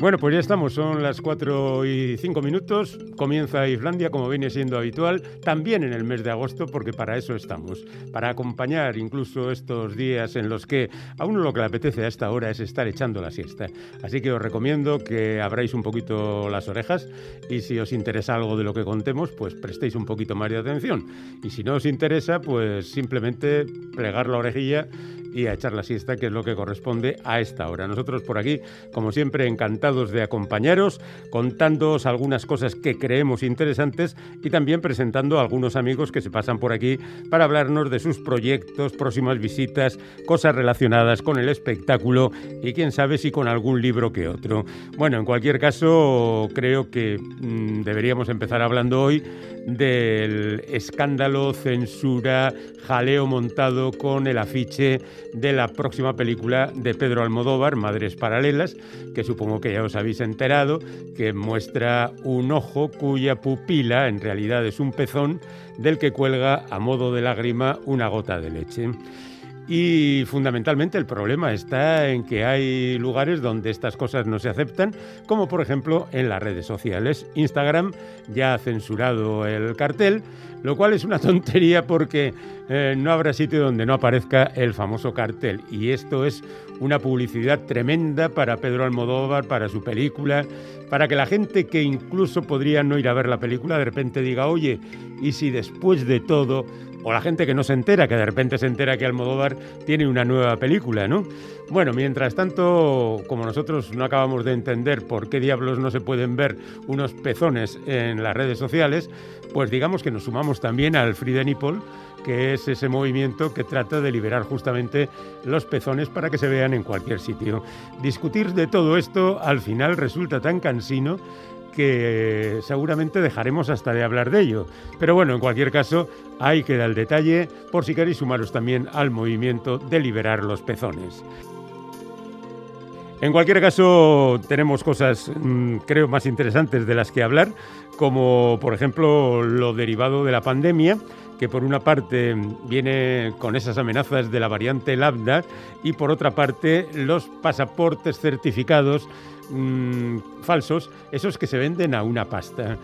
Bueno, pues ya estamos, son las 4 y 5 minutos, comienza Islandia como viene siendo habitual, también en el mes de agosto, porque para eso estamos, para acompañar incluso estos días en los que a uno lo que le apetece a esta hora es estar echando la siesta. Así que os recomiendo que abráis un poquito las orejas y si os interesa algo de lo que contemos, pues prestéis un poquito más de atención. Y si no os interesa, pues simplemente plegar la orejilla y a echar la siesta, que es lo que corresponde a esta hora. Nosotros por aquí, como siempre, encantados de acompañaros, contándoos algunas cosas que creemos interesantes y también presentando a algunos amigos que se pasan por aquí para hablarnos de sus proyectos, próximas visitas, cosas relacionadas con el espectáculo y quién sabe si con algún libro que otro. Bueno, en cualquier caso, creo que mm, deberíamos empezar hablando hoy del escándalo, censura, jaleo montado con el afiche de la próxima película de Pedro Almodóvar, Madres Paralelas, que supongo que ya os habéis enterado, que muestra un ojo cuya pupila en realidad es un pezón del que cuelga a modo de lágrima una gota de leche. Y fundamentalmente el problema está en que hay lugares donde estas cosas no se aceptan, como por ejemplo en las redes sociales. Instagram ya ha censurado el cartel, lo cual es una tontería porque eh, no habrá sitio donde no aparezca el famoso cartel. Y esto es una publicidad tremenda para Pedro Almodóvar, para su película, para que la gente que incluso podría no ir a ver la película de repente diga, oye, ¿y si después de todo o la gente que no se entera, que de repente se entera que Almodóvar tiene una nueva película, ¿no? Bueno, mientras tanto, como nosotros no acabamos de entender por qué diablos no se pueden ver unos pezones en las redes sociales, pues digamos que nos sumamos también al Free the que es ese movimiento que trata de liberar justamente los pezones para que se vean en cualquier sitio. Discutir de todo esto al final resulta tan cansino que seguramente dejaremos hasta de hablar de ello. Pero bueno, en cualquier caso, ahí queda el detalle por si queréis sumaros también al movimiento de liberar los pezones. En cualquier caso, tenemos cosas, mm, creo, más interesantes de las que hablar, como por ejemplo lo derivado de la pandemia, que por una parte viene con esas amenazas de la variante lambda y por otra parte los pasaportes certificados mmm, falsos, esos que se venden a una pasta.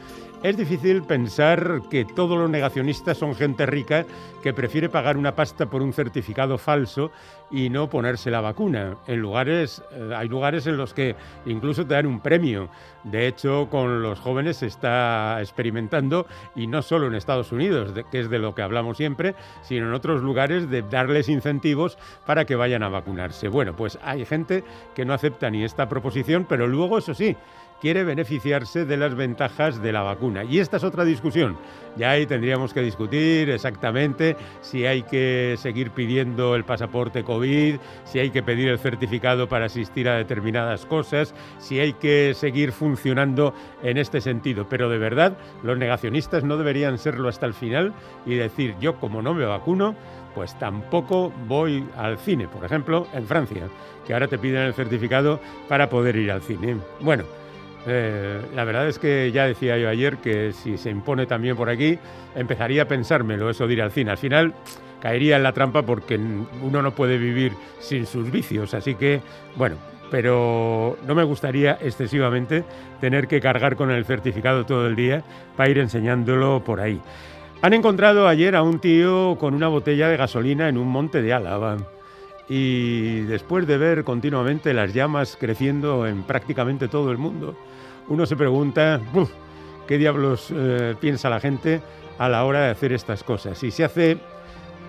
Es difícil pensar que todos los negacionistas son gente rica que prefiere pagar una pasta por un certificado falso y no ponerse la vacuna. En lugares, eh, hay lugares en los que incluso te dan un premio. De hecho, con los jóvenes se está experimentando, y no solo en Estados Unidos, que es de lo que hablamos siempre, sino en otros lugares de darles incentivos para que vayan a vacunarse. Bueno, pues hay gente que no acepta ni esta proposición, pero luego, eso sí, quiere beneficiarse de las ventajas de la vacuna. Y esta es otra discusión. Ya ahí tendríamos que discutir exactamente si hay que seguir pidiendo el pasaporte COVID, si hay que pedir el certificado para asistir a determinadas cosas, si hay que seguir funcionando en este sentido. Pero de verdad, los negacionistas no deberían serlo hasta el final y decir yo como no me vacuno, pues tampoco voy al cine, por ejemplo, en Francia, que ahora te piden el certificado para poder ir al cine. Bueno, eh, la verdad es que ya decía yo ayer que si se impone también por aquí, empezaría a pensármelo eso de ir al cine. Al final caería en la trampa porque uno no puede vivir sin sus vicios. Así que, bueno, pero no me gustaría excesivamente tener que cargar con el certificado todo el día para ir enseñándolo por ahí. Han encontrado ayer a un tío con una botella de gasolina en un monte de Álava. Y después de ver continuamente las llamas creciendo en prácticamente todo el mundo, uno se pregunta, ¿qué diablos eh, piensa la gente a la hora de hacer estas cosas? Si se hace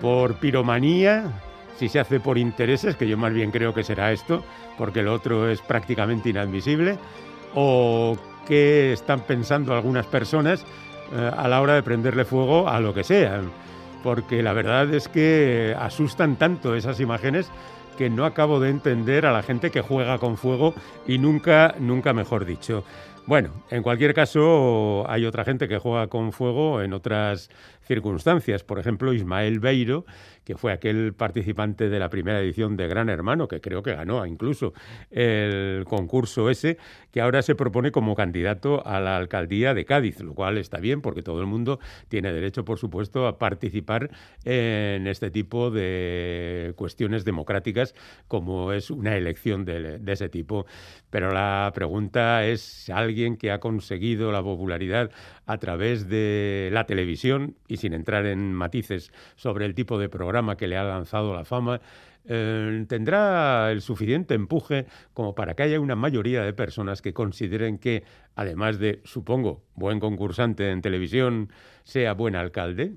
por piromanía, si se hace por intereses, que yo más bien creo que será esto, porque lo otro es prácticamente inadmisible, o qué están pensando algunas personas eh, a la hora de prenderle fuego a lo que sea. Porque la verdad es que asustan tanto esas imágenes que no acabo de entender a la gente que juega con fuego y nunca, nunca mejor dicho. Bueno, en cualquier caso, hay otra gente que juega con fuego en otras circunstancias. Por ejemplo, Ismael Beiro, que fue aquel participante de la primera edición de Gran Hermano, que creo que ganó incluso el concurso ese, que ahora se propone como candidato a la alcaldía de Cádiz, lo cual está bien porque todo el mundo tiene derecho, por supuesto, a participar en este tipo de cuestiones democráticas como es una elección de, de ese tipo. Pero la pregunta es, ¿alguien que ha conseguido la popularidad a través de la televisión y sin entrar en matices sobre el tipo de programa que le ha lanzado la fama, eh, tendrá el suficiente empuje como para que haya una mayoría de personas que consideren que, además de, supongo, buen concursante en televisión, sea buen alcalde.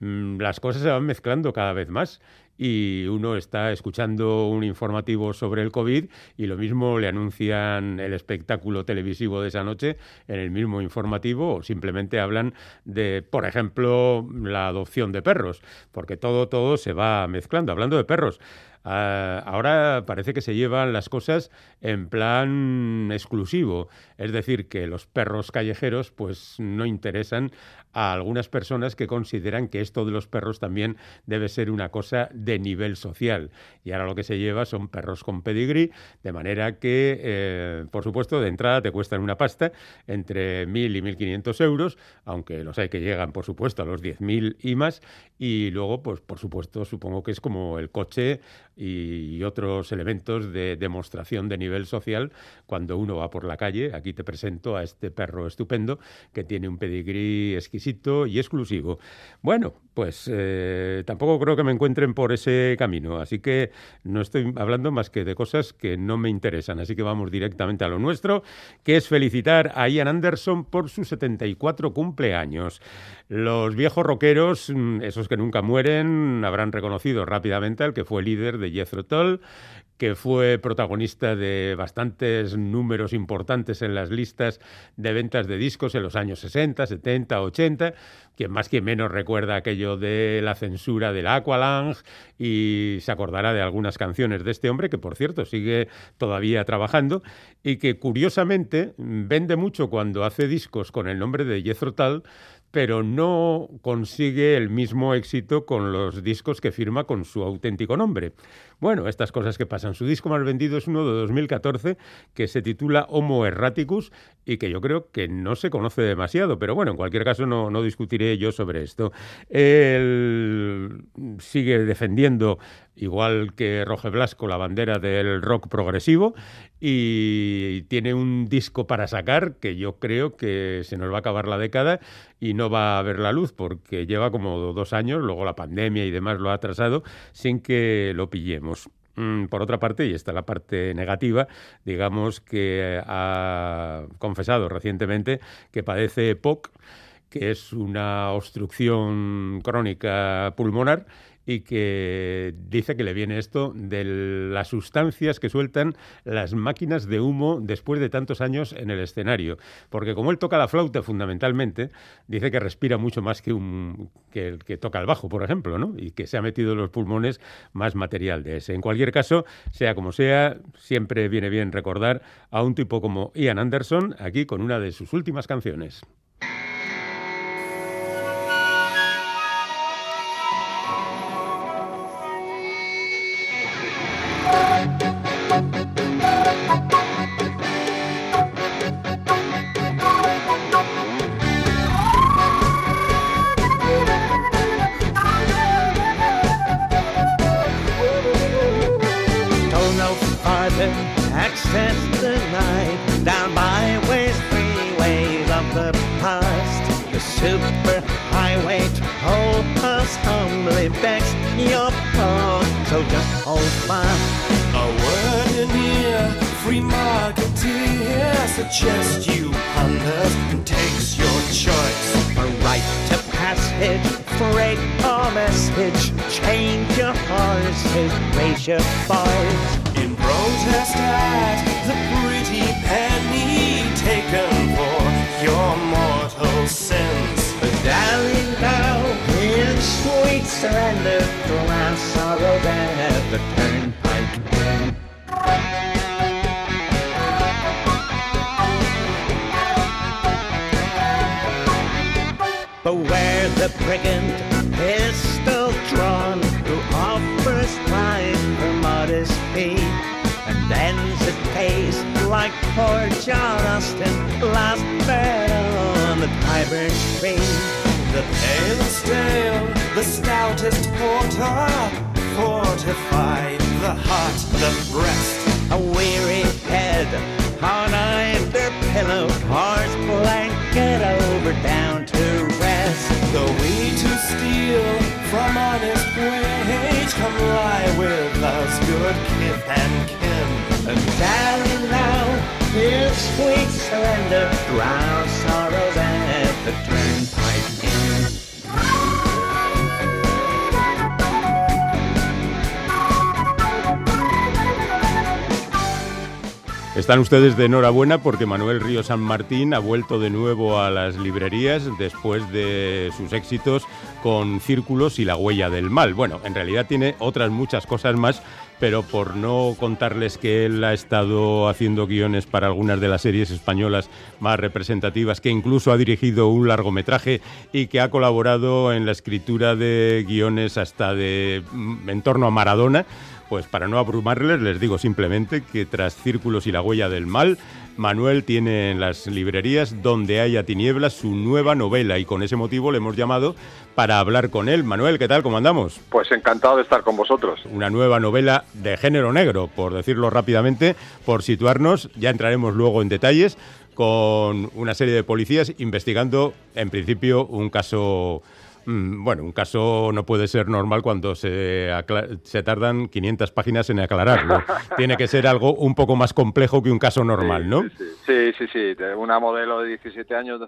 Mm, las cosas se van mezclando cada vez más y uno está escuchando un informativo sobre el COVID y lo mismo le anuncian el espectáculo televisivo de esa noche en el mismo informativo o simplemente hablan de, por ejemplo, la adopción de perros, porque todo, todo se va mezclando. Hablando de perros, ahora parece que se llevan las cosas en plan exclusivo, es decir, que los perros callejeros pues no interesan a algunas personas que consideran que esto de los perros también debe ser una cosa de nivel social. Y ahora lo que se lleva son perros con pedigrí, de manera que, eh, por supuesto, de entrada te cuestan una pasta entre 1.000 y 1.500 euros, aunque los hay que llegan, por supuesto, a los 10.000 y más. Y luego, pues, por supuesto, supongo que es como el coche y otros elementos de demostración de nivel social cuando uno va por la calle. Aquí te presento a este perro estupendo que tiene un pedigrí exquisito y exclusivo. Bueno, pues eh, tampoco creo que me encuentren por ese camino, así que no estoy hablando más que de cosas que no me interesan, así que vamos directamente a lo nuestro, que es felicitar a Ian Anderson por sus 74 cumpleaños. Los viejos rockeros, mm, esos que nunca mueren, habrán reconocido rápidamente al que fue líder de Jethro Tull, que fue protagonista de bastantes números importantes en las listas de ventas de discos en los años 60, 70, 80. Quien más que menos recuerda aquello de la censura del Aqualung y se acordará de algunas canciones de este hombre, que por cierto sigue todavía trabajando y que curiosamente vende mucho cuando hace discos con el nombre de Jethro Tull, pero no consigue el mismo éxito con los discos que firma con su auténtico nombre. Bueno, estas cosas que pasan. Su disco más vendido es uno de 2014 que se titula Homo Erraticus y que yo creo que no se conoce demasiado, pero bueno, en cualquier caso no, no discutiré yo sobre esto. Él sigue defendiendo igual que Roge Blasco, la bandera del rock progresivo, y tiene un disco para sacar que yo creo que se nos va a acabar la década y no va a ver la luz porque lleva como dos años, luego la pandemia y demás lo ha atrasado, sin que lo pillemos. Mm, por otra parte, y esta es la parte negativa, digamos que ha confesado recientemente que padece POC, que es una obstrucción crónica pulmonar y que dice que le viene esto de las sustancias que sueltan las máquinas de humo después de tantos años en el escenario. Porque como él toca la flauta fundamentalmente, dice que respira mucho más que, un, que el que toca el bajo, por ejemplo, ¿no? y que se ha metido en los pulmones más material de ese. En cualquier caso, sea como sea, siempre viene bien recordar a un tipo como Ian Anderson aquí con una de sus últimas canciones. Raise your. In protest at the pretty penny taken for your mortal sins. But darling, thou in sweet surrender, through our sorrow that the poor John Austin last battle on the Tyburn Stream. The pale stale, the stoutest porter, fortified the heart, the breast. A weary head on either pillow, horse blanket over down to rest. Though we to steal from honest wage, come lie with us, good kith and kin. And darling Están ustedes de enhorabuena porque Manuel Río San Martín ha vuelto de nuevo a las librerías después de sus éxitos con Círculos y La huella del mal. Bueno, en realidad tiene otras muchas cosas más, pero por no contarles que él ha estado haciendo guiones para algunas de las series españolas más representativas, que incluso ha dirigido un largometraje y que ha colaborado en la escritura de guiones hasta de mm, en torno a Maradona, pues para no abrumarles, les digo simplemente que tras Círculos y la huella del mal, Manuel tiene en las librerías Donde haya tinieblas su nueva novela y con ese motivo le hemos llamado para hablar con él. Manuel, ¿qué tal? ¿Cómo andamos? Pues encantado de estar con vosotros. Una nueva novela de género negro, por decirlo rápidamente, por situarnos, ya entraremos luego en detalles, con una serie de policías investigando, en principio, un caso Bueno, un caso no puede ser normal cuando se, se tardan 500 páginas en aclararlo. Tiene que ser algo un poco más complejo que un caso normal, ¿no? Sí, sí, sí, una modelo de 17 años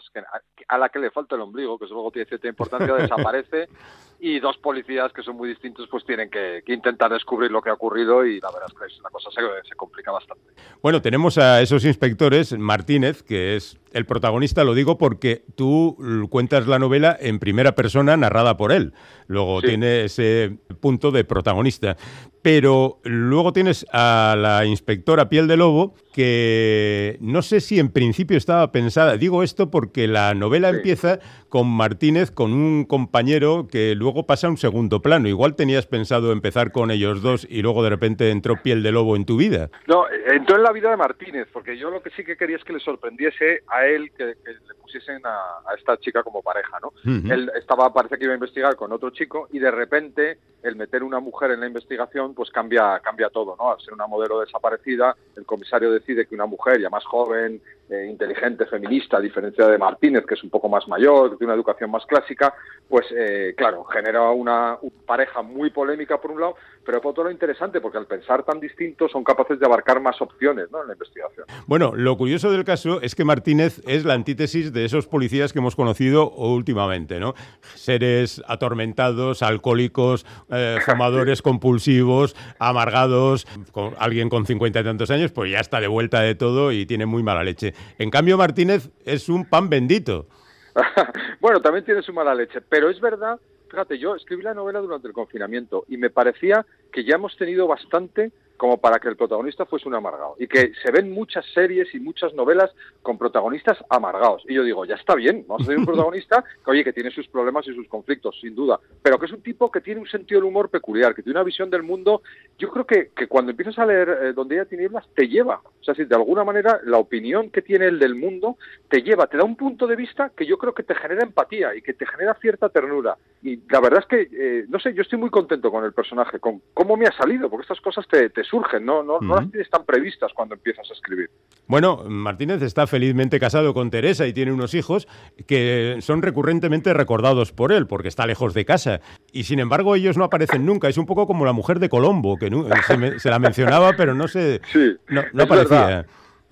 a la que le falta el ombligo, que eso luego tiene cierta importancia, desaparece y dos policías que son muy distintos pues tienen que, que intentar descubrir lo que ha ocurrido y la verdad es que la cosa se, se complica bastante. Bueno, tenemos a esos inspectores, Martínez, que es el protagonista, lo digo porque tú cuentas la novela en primera persona narrada por él. Luego Sí. tiene ese punto de protagonista. Pero luego tienes a la inspectora Piel de Lobo, que no sé si en principio estaba pensada. Digo esto porque la novela Sí. empieza con Martínez, con un compañero que luego pasa a un segundo plano. Igual tenías pensado empezar con ellos dos y luego de repente entró Piel de Lobo en tu vida. No, entró en la vida de Martínez, porque yo lo que sí que quería es que le sorprendiese a él que, que le pusiesen a, a esta chica como pareja, ¿no? Él estaba, parece que iba a investigar con otro chico y de repente el meter una mujer en la investigación pues cambia, cambia todo, ¿no? Al ser una modelo desaparecida, el comisario decide que una mujer ya más joven, eh, inteligente, feminista, a diferencia de Martínez, que es un poco más mayor, que tiene una educación más clásica, pues eh, claro, genera una, una pareja muy polémica por un lado, pero por otro lado interesante, porque al pensar tan distinto son capaces de abarcar más opciones ¿no? en la investigación. Bueno, lo curioso del caso es que Martínez es la antítesis de esos policías que hemos conocido últimamente, ¿no? Seres atormentados, alcohólicos, eh, fumadores compulsivos, amargados, con alguien con cincuenta y tantos años, pues ya está de vuelta de todo y tiene muy mala leche. En cambio, Martínez es un pan bendito. bueno, también tiene su mala leche, pero es verdad, fíjate, yo escribí la novela durante el confinamiento y me parecía que ya hemos tenido bastante como para que el protagonista fuese un amargado. Y que se ven muchas series y muchas novelas con protagonistas amargados. Y yo digo ya está bien vamos a tener un protagonista que oye que tiene sus problemas y sus conflictos sin duda. Pero que es un tipo que tiene un sentido del humor peculiar que tiene una visión del mundo yo creo que, que cuando empiezas a leer eh, donde haya tinieblas te lleva. O sea si de alguna manera la opinión que tiene el del mundo te lleva te da un punto de vista que yo creo que te genera empatía y que te genera cierta ternura. Y la verdad es que eh, no sé yo estoy muy contento con el personaje con cómo me ha salido porque estas cosas te, te surgen no no, no las tienes tan previstas cuando empiezas a escribir Bueno, Martínez está felizmente casado con Teresa y tiene unos hijos que son recurrentemente recordados por él, porque está lejos de casa. Y sin embargo, ellos no aparecen nunca. Es un poco como la mujer de Colombo, que se, me- se la mencionaba, pero no se. Sí, no, no aparecía. verdad.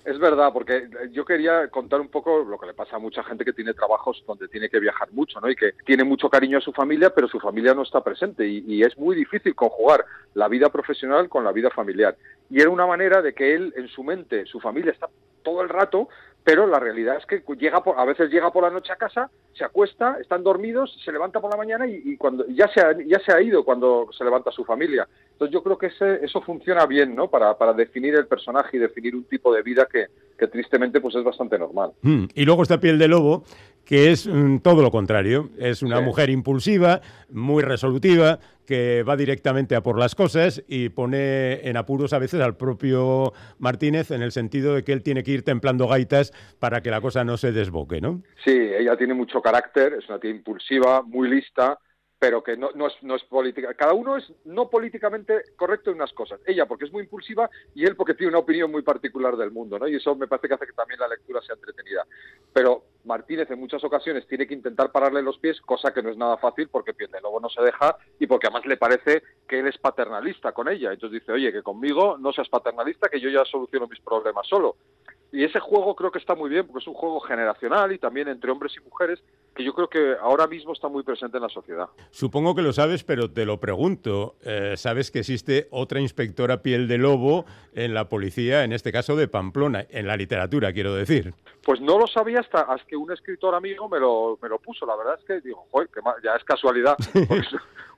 Es verdad, porque yo quería contar un poco lo que le pasa a mucha gente que tiene trabajos donde tiene que viajar mucho, ¿no? Y que tiene mucho cariño a su familia, pero su familia no está presente y, y es muy difícil conjugar la vida profesional con la vida familiar. Y era una manera de que él, en su mente, su familia está todo el rato, pero la realidad es que llega por, a veces llega por la noche a casa, se acuesta, están dormidos, se levanta por la mañana y, y cuando ya se ha, ya se ha ido cuando se levanta su familia. Entonces yo creo que ese, eso funciona bien, ¿no? Para, para definir el personaje y definir un tipo de vida que, que tristemente pues es bastante normal. Mm, Y luego está Piel de Lobo, que es mm, todo lo contrario. Es una Sí. mujer impulsiva, muy resolutiva, que va directamente a por las cosas y pone en apuros a veces al propio Martínez en el sentido de que él tiene que ir templando gaitas para que la cosa no se desboque, ¿no? Sí, ella tiene mucho carácter, es una tía impulsiva, muy lista, pero que no, no es, no es política. Cada uno es no políticamente correcto en unas cosas. Ella porque es muy impulsiva y él porque tiene una opinión muy particular del mundo, ¿no? Y eso me parece que hace que también la lectura sea entretenida. Pero Martínez en muchas ocasiones tiene que intentar pararle los pies, cosa que no es nada fácil porque Piel de Lobo no se deja y porque además le parece que él es paternalista con ella. Entonces dice, oye, que conmigo no seas paternalista, que yo ya soluciono mis problemas solo. Y ese juego creo que está muy bien porque es un juego generacional y también entre hombres y mujeres que yo creo que ahora mismo está muy presente en la sociedad. Supongo que lo sabes, pero te lo pregunto. Eh, ¿Sabes que existe otra inspectora Piel de Lobo en la policía, en este caso de Pamplona, en la literatura, quiero decir? Pues no lo sabía hasta, hasta que un escritor amigo me lo, me lo puso. La verdad es que digo, joder, que ya es casualidad. es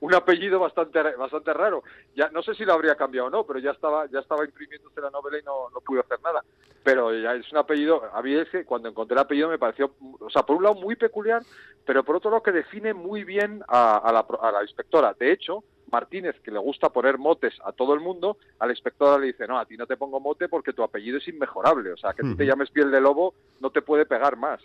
un apellido bastante bastante raro. Ya no sé si lo habría cambiado o no, pero ya estaba ya estaba imprimiéndose la novela y no, no pude hacer nada. Pero ya es un apellido, a mí es que cuando encontré el apellido me pareció, o sea, por un lado muy peculiar, pero por otro lado que define muy bien a, a la, a la inspectora. De hecho, Martínez, que le gusta poner motes a todo el mundo, a la inspectora le dice, no, a ti no te pongo mote porque tu apellido es inmejorable. O sea, que tú te llames piel de lobo no te puede pegar más.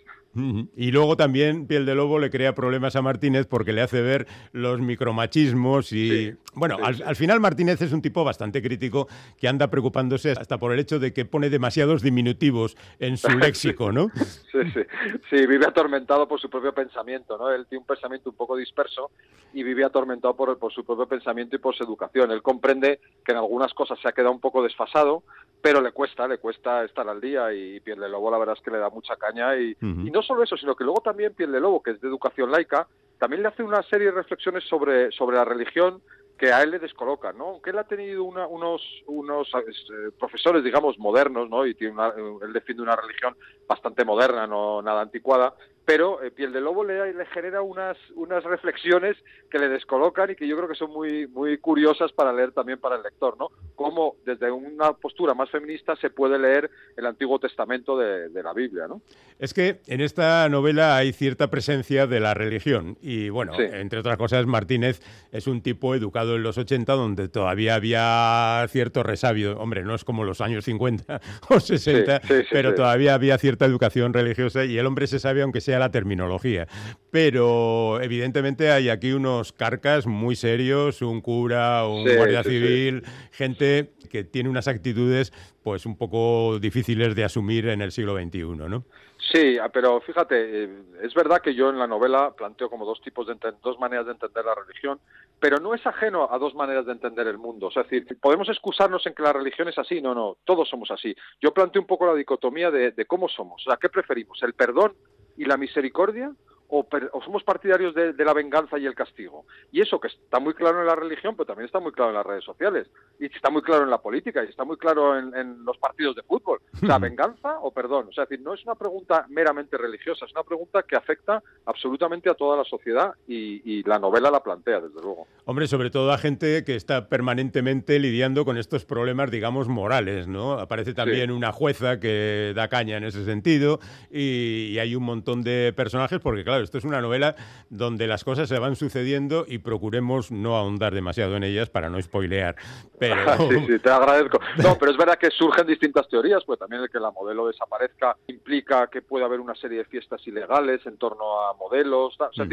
Y luego también Piel de Lobo le crea problemas a Martínez porque le hace ver los micromachismos y... Sí, bueno, sí, al, sí. al final Martínez es un tipo bastante crítico que anda preocupándose hasta por el hecho de que pone demasiados diminutivos en su léxico, ¿no? Sí, sí, sí, vive atormentado por su propio pensamiento, ¿no? Él tiene un pensamiento un poco disperso y vive atormentado por, por su propio pensamiento y por su educación. Él comprende que en algunas cosas se ha quedado un poco desfasado, pero le cuesta, le cuesta estar al día y Piel de Lobo la verdad es que le da mucha caña y, no solo eso, sino que luego también Piel de Lobo, que es de educación laica, también le hace una serie de reflexiones sobre, sobre la religión que a él le descolocan, ¿no? Aunque él ha tenido una- unos, unos eh, profesores, digamos, modernos, ¿no? Y tiene una- él defiende una religión bastante moderna, no nada anticuada, pero eh, Piel de Lobo le, le genera unas, unas reflexiones que le descolocan y que yo creo que son muy, muy curiosas para leer también para el lector, ¿no? Cómo desde una postura más feminista se puede leer el Antiguo Testamento de, de la Biblia, ¿no? Es que en esta novela hay cierta presencia de la religión y bueno, Sí. entre otras cosas, Martínez es un tipo educado en los 80 donde todavía había cierto resabio. Hombre, no es como los años 50 o 60, Sí, sí, sí, pero todavía había cierta educación religiosa y el hombre se sabe aunque sea la terminología. Pero evidentemente hay aquí unos carcas muy serios, un cura, un Sí, guardia sí, sí. civil, gente que tiene unas actitudes pues un poco difíciles de asumir en el siglo XXI, ¿no? Sí, ah, pero fíjate, eh, es verdad que yo en la novela planteo como dos tipos de dos maneras de entender la religión, pero no es ajeno a dos maneras de entender el mundo. O sea, es decir, podemos excusarnos en que la religión es así, no, no, todos somos así. Yo planteo un poco la dicotomía de, de cómo somos, o sea, ¿qué preferimos? ¿El perdón y la misericordia? O, per- o somos partidarios de, de la venganza y el castigo. Y eso que está muy claro en la religión, pero también está muy claro en las redes sociales. Y está muy claro en la política, y está muy claro en, en los partidos de fútbol. O sea, venganza o perdón. O sea, es decir, no es una pregunta meramente religiosa, es una pregunta que afecta absolutamente a toda la sociedad y, y la novela la plantea, desde luego. Hombre, sobre todo a gente que está permanentemente lidiando con estos problemas, digamos, morales, ¿no? Aparece también una jueza que da caña en ese sentido y, y hay un montón de personajes, porque claro, esto es una novela donde las cosas se van sucediendo y procuremos no ahondar demasiado en ellas para no spoilear. Pero sí, sí, te agradezco. No, pero es verdad que surgen distintas teorías, pues también el que la modelo desaparezca implica que puede haber una serie de fiestas ilegales en torno a modelos. tal. O sea,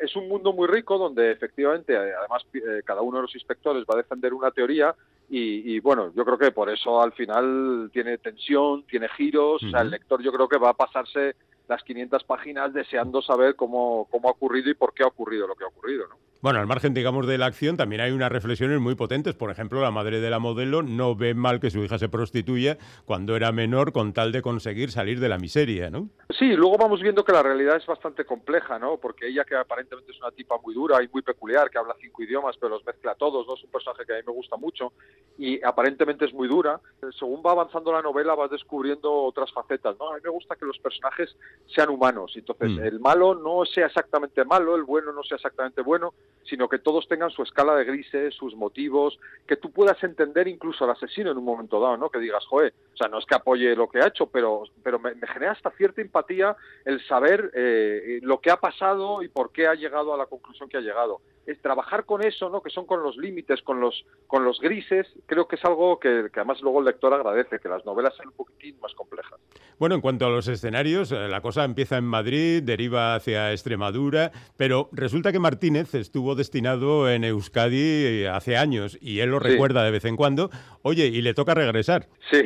es un mundo muy rico donde efectivamente, eh, además, eh, cada uno de los inspectores va a defender una teoría y, y, bueno, yo creo que por eso al final tiene tensión, tiene giros, o sea, el lector yo creo que va a pasarse las 500 páginas deseando saber cómo, cómo ha ocurrido y por qué ha ocurrido lo que ha ocurrido, ¿no? Bueno, al margen, digamos, de la acción, también hay unas reflexiones muy potentes. Por ejemplo, la madre de la modelo no ve mal que su hija se prostituya cuando era menor con tal de conseguir salir de la miseria, ¿no? Sí, luego vamos viendo que la realidad es bastante compleja, ¿no? Porque ella, que aparentemente es una tipa muy dura y muy peculiar, que habla cinco idiomas, pero los mezcla todos, ¿no? Es un personaje que a mí me gusta mucho y aparentemente es muy dura. Según va avanzando la novela, vas descubriendo otras facetas, ¿no? A mí me gusta que los personajes sean humanos. Entonces, Mm. el malo no sea exactamente malo, el bueno no sea exactamente bueno, sino que todos tengan su escala de grises, sus motivos, que tú puedas entender incluso al asesino en un momento dado, ¿no? Que digas, joder, o sea, no es que apoye lo que ha hecho, pero, pero me, genera hasta cierta empatía el saber eh, lo que ha pasado y por qué ha llegado a la conclusión que ha llegado. Es trabajar con eso, ¿no? Que son con los límites, con los, con los grises, creo que es algo que, que además luego el lector agradece, que las novelas sean un poquitín más complejas. Bueno, en cuanto a los escenarios, eh, la cosa empieza en Madrid, deriva hacia Extremadura, pero resulta que Martínez estuvo destinado en Euskadi hace años y él lo Sí. recuerda de vez en cuando. Oye, y le toca regresar. Sí,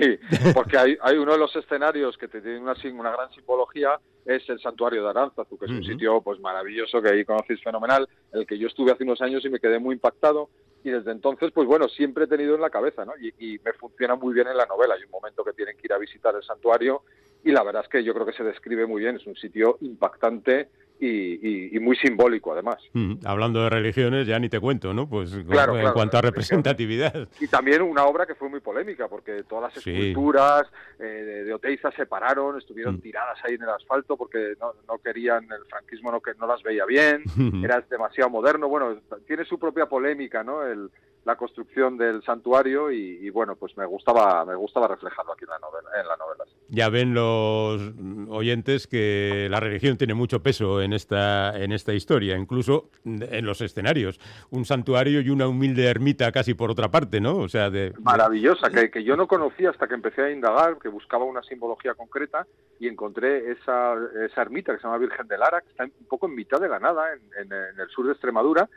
porque hay, hay uno de los escenarios que te tiene una, una gran simbología, es el santuario de Aránzazu, que es un sitio pues maravilloso que ahí conocéis fenomenal, el que yo estuve hace unos años y me quedé muy impactado. Y desde entonces, pues bueno, siempre he tenido en la cabeza, ¿no? Y, y me funciona muy bien en la novela. Hay un momento que tienen que ir a visitar el santuario y la verdad es que yo creo que se describe muy bien. Es un sitio impactante y, y- y muy simbólico, además. Mm, Hablando de religiones, ya ni te cuento, ¿no? Pues Claro, en claro, cuanto a representatividad. Y también una obra que fue muy polémica, porque todas las Sí. esculturas eh, de, de Oteiza se pararon, estuvieron Mm. tiradas ahí en el asfalto porque no, no querían, el franquismo no, que, no las veía bien, era demasiado moderno. Bueno, tiene su propia polémica, ¿no? El, la construcción del santuario y, y, bueno, pues me gustaba, me gustaba reflejarlo aquí en la novela. En la novela sí. Ya ven los oyentes que la religión tiene mucho peso en esta, en esta historia, incluso en los escenarios. Un santuario y una humilde ermita casi por otra parte, ¿no? O sea, de... de- Maravillosa, que, que yo no conocía hasta que empecé a indagar, que buscaba una simbología concreta y encontré esa, esa ermita que se llama Virgen de Lara, que está un poco en mitad de la nada, en, en- en el sur de Extremadura,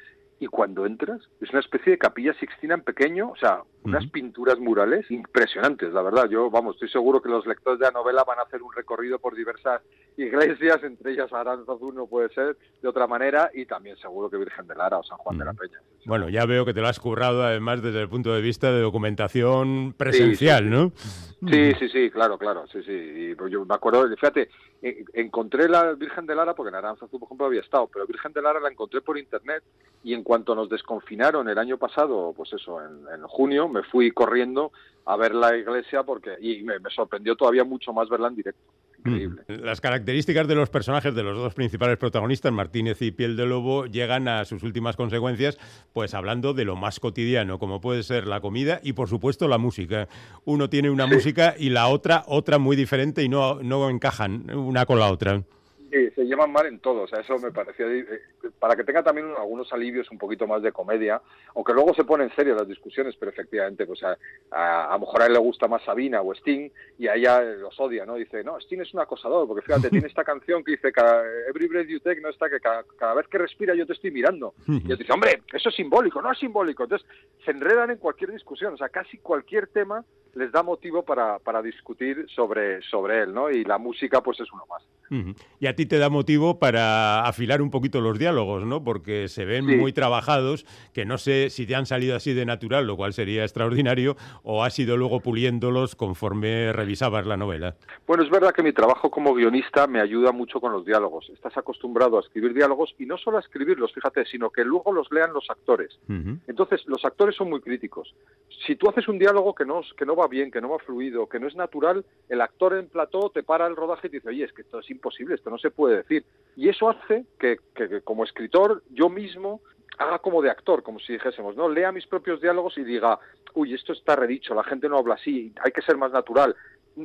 y cuando entras es una especie de capilla sixtina en pequeño, o sea, unas pinturas murales impresionantes, la verdad. Yo, vamos, estoy seguro que los lectores de la novela van a hacer un recorrido por diversas iglesias, entre ellas Aranzazu no puede ser de otra manera, y también seguro que Virgen de Lara o San Juan de la. Peña. Bueno, ya veo que te lo has currado además desde el punto de vista de documentación presencial, sí. ¿no? Sí, sí, sí, claro, claro, sí, sí. Y pues yo me acuerdo, fíjate, encontré la Virgen de Lara, porque en Aranzazu, por ejemplo, había estado, pero Virgen de Lara la encontré por internet y en cuanto nos desconfinaron el año pasado, pues eso, en, en junio, me fui corriendo a ver la iglesia porque y me sorprendió todavía mucho más verla en directo. Increíble. Mm. Las características de los personajes de los dos principales protagonistas, Martínez y Piel de Lobo, llegan a sus últimas consecuencias, pues hablando de lo más cotidiano, como puede ser la comida y, por supuesto, la música. Uno tiene una Sí. música y la otra otra muy diferente y no, no encajan una con la otra. Sí, se llevan mal en todo, o sea, eso me parecía, eh, para que tenga también algunos alivios un poquito más de comedia, aunque luego se ponen en serio las discusiones, pero efectivamente, pues a, a, a lo mejor a él le gusta más Sabina o Sting, y a ella los odia, ¿no? Dice, no, Sting es un acosador, porque fíjate, tiene esta canción que dice, cada, Every Breath You Take, no está que cada, cada vez que respira yo te estoy mirando. Y él dice, hombre, eso es simbólico, no es simbólico. Entonces, se enredan en cualquier discusión, o sea, casi cualquier tema les da motivo para, para discutir sobre, sobre él, ¿no? Y la música, pues es uno más. Y a ti te da motivo para afilar un poquito los diálogos, ¿no? Porque se ven Sí. muy trabajados, que no sé si te han salido así de natural, lo cual sería extraordinario, o has ido luego puliéndolos conforme revisabas la novela. Bueno, es verdad que mi trabajo como guionista me ayuda mucho con los diálogos. Estás acostumbrado a escribir diálogos y no solo a escribirlos, fíjate, sino que luego los lean los actores. Entonces, los actores son muy críticos. Si tú haces un diálogo que no, que no va bien, que no va fluido, que no es natural, el actor en plató te para el rodaje y te dice, oye, es que esto es imposible, esto no se puede decir. Y eso hace que, que- como escritor yo mismo haga como de actor, como si dijésemos, ¿no? Lea mis propios diálogos y diga, uy, esto está redicho, la gente no habla así, hay que ser más natural.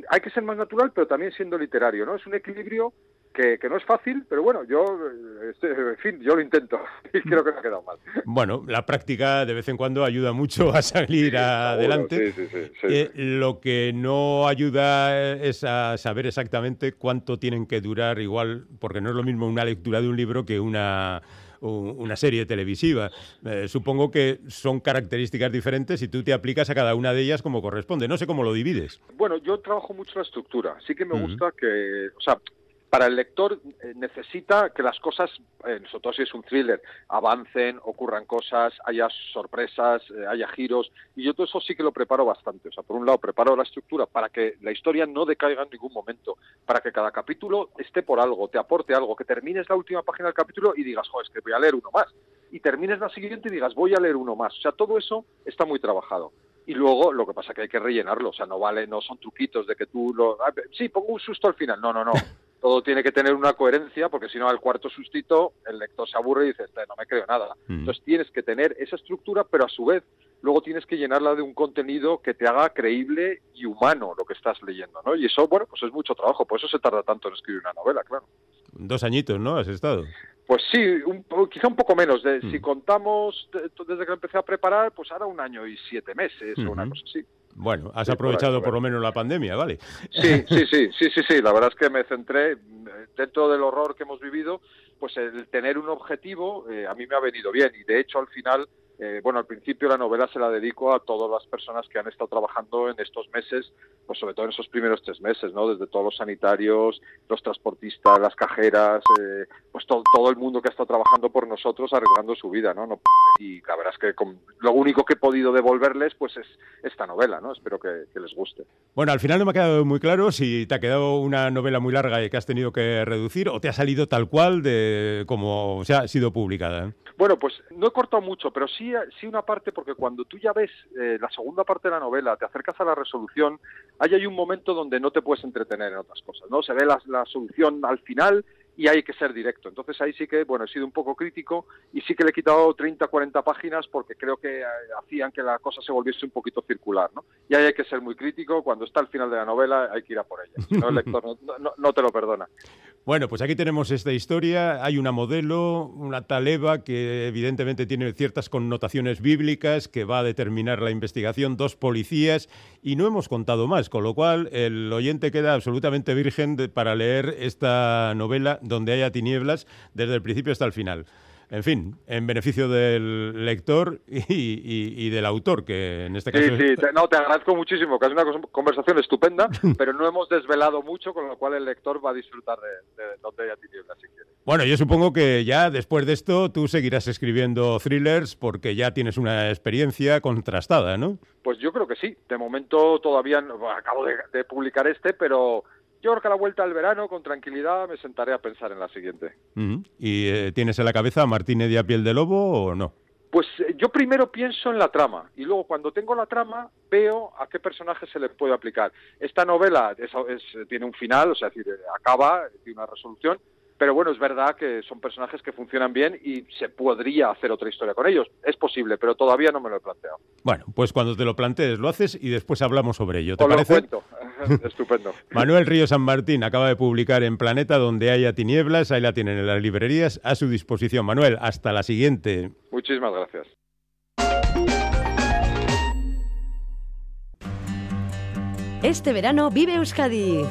Hay que ser más natural, pero también siendo literario, ¿no? Es un equilibrio que, que no es fácil, pero bueno, yo, eh, este, en fin, yo lo intento y creo que me ha quedado mal. Bueno, la práctica de vez en cuando ayuda mucho a salir adelante. sí, sí. Eh, lo que no ayuda es a saber exactamente cuánto tienen que durar, igual, porque no es lo mismo una lectura de un libro que una, una serie televisiva. Eh, supongo que son características diferentes y tú te aplicas a cada una de ellas como corresponde. No sé cómo lo divides. Bueno, yo trabajo mucho la estructura. Sí que me gusta que, o sea, para el lector eh, necesita que las cosas, eh, sobre todo si es un thriller, avancen, ocurran cosas, haya sorpresas, eh, haya giros. Y yo todo eso sí que lo preparo bastante. O sea, por un lado preparo la estructura para que la historia no decaiga en ningún momento, para que cada capítulo esté por algo, te aporte algo, que termines la última página del capítulo y digas, joder, es que voy a leer uno más. Y termines la siguiente y digas, voy a leer uno más. O sea, todo eso está muy trabajado. Y luego lo que pasa es que hay que rellenarlo, o sea, no vale, no son truquitos de que tú lo... ah, Sí, pongo un susto al final, no, no, no. todo tiene que tener una coherencia, porque si no, al cuarto sustito, el lector se aburre y dice, "Este, no me creo nada. Mm. Entonces tienes que tener esa estructura, pero a su vez luego tienes que llenarla de un contenido que te haga creíble y humano lo que estás leyendo, ¿no? Y eso, bueno, pues es mucho trabajo, por eso se tarda tanto en escribir una novela, claro. Dos añitos, ¿no? Has estado. Pues sí, un quizá un poco menos. De, Mm. Si contamos de- desde que empecé a preparar, pues ahora un año y siete meses o una cosa así. Bueno, has aprovechado por lo menos la pandemia, ¿vale? Sí, sí, sí, sí, sí, sí. La verdad es que me centré dentro del horror que hemos vivido, pues el tener un objetivo eh, a mí me ha venido bien y de hecho al final, eh, bueno, al principio la novela se la dedico a todas las personas que han estado trabajando en estos meses, pues sobre todo en esos primeros tres meses, ¿no? Desde todos los sanitarios, los transportistas, las cajeras, eh, pues todo, todo el mundo que ha estado trabajando por nosotros arriesgando su vida, ¿no? No- y la verdad es que con- lo único que he podido devolverles, pues es esta novela, ¿no? Espero que- que les guste. Bueno, al final no me ha quedado muy claro si te ha quedado una novela muy larga y que has tenido que reducir o te ha salido tal cual de como se ha sido publicada. ¿eh? Bueno, pues no he cortado mucho, pero sí, sí una parte, porque cuando tú ya ves eh, la segunda parte de la novela, te acercas a la resolución, ahí hay un momento donde no te puedes entretener en otras cosas, ¿no? Se ve la, la solución al final y hay que ser directo. Entonces ahí sí que, bueno, he sido un poco crítico y sí que le he quitado 30, 40 páginas porque creo que eh, hacían que la cosa se volviese un poquito circular, ¿no? Y ahí hay que ser muy crítico, cuando está al final de la novela hay que ir a por ella, si no el lector no, no- no te lo perdona. Bueno, pues aquí tenemos esta historia. Hay una modelo, una tal Eva, que evidentemente tiene ciertas connotaciones bíblicas, que va a determinar la investigación, dos policías, y no hemos contado más, con lo cual el oyente queda absolutamente virgen para leer esta novela donde haya tinieblas desde el principio hasta el final. En fin, en beneficio del lector y, y- y del autor, que en este caso... Sí, sí, te- no, te agradezco muchísimo, que es una conversación estupenda, pero no hemos desvelado mucho, con lo cual el lector va a disfrutar de, de donde haya tinieblas, si quiere. Bueno, yo supongo que ya después de esto tú seguirás escribiendo thrillers porque ya tienes una experiencia contrastada, ¿no? Pues yo creo que sí. De momento todavía no- acabo de, de publicar este, pero yo creo que a la vuelta del verano, con tranquilidad, me sentaré a pensar en la siguiente. ¿Y eh, tienes en la cabeza a Martínez de a piel de lobo o no? Pues eh, yo primero pienso en la trama y luego cuando tengo la trama veo a qué personaje se le puede aplicar. Esta novela es- es- tiene un final, o sea, es decir, acaba, tiene una resolución, pero bueno, es verdad que son personajes que funcionan bien y se podría hacer otra historia con ellos. Es posible, pero todavía no me lo he planteado. Bueno, pues cuando te lo plantees lo haces y después hablamos sobre ello. ¿Te Os lo parece? cuento. Estupendo. Manuel Río San Martín acaba de publicar en Planeta donde haya tinieblas, ahí la tienen en las librerías a su disposición. Manuel, hasta la siguiente. Muchísimas gracias. Este verano vive Euskadi.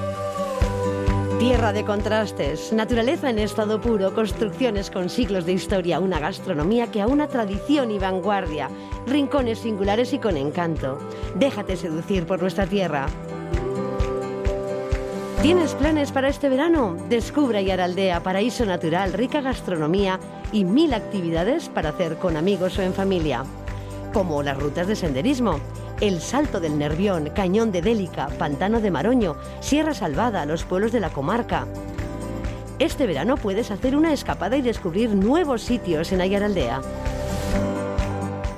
Tierra de contrastes, naturaleza en estado puro, construcciones con siglos de historia, una gastronomía que aúna tradición y vanguardia, rincones singulares y con encanto. Déjate seducir por nuestra tierra. ¿Tienes planes para este verano? Descubre Ayaraldea, paraíso natural, rica gastronomía y mil actividades para hacer con amigos o en familia. Como las rutas de senderismo, el Salto del Nervión, Cañón de Délica, Pantano de Maroño, Sierra Salvada, los pueblos de la comarca. Este verano puedes hacer una escapada y descubrir nuevos sitios en Ayaraldea.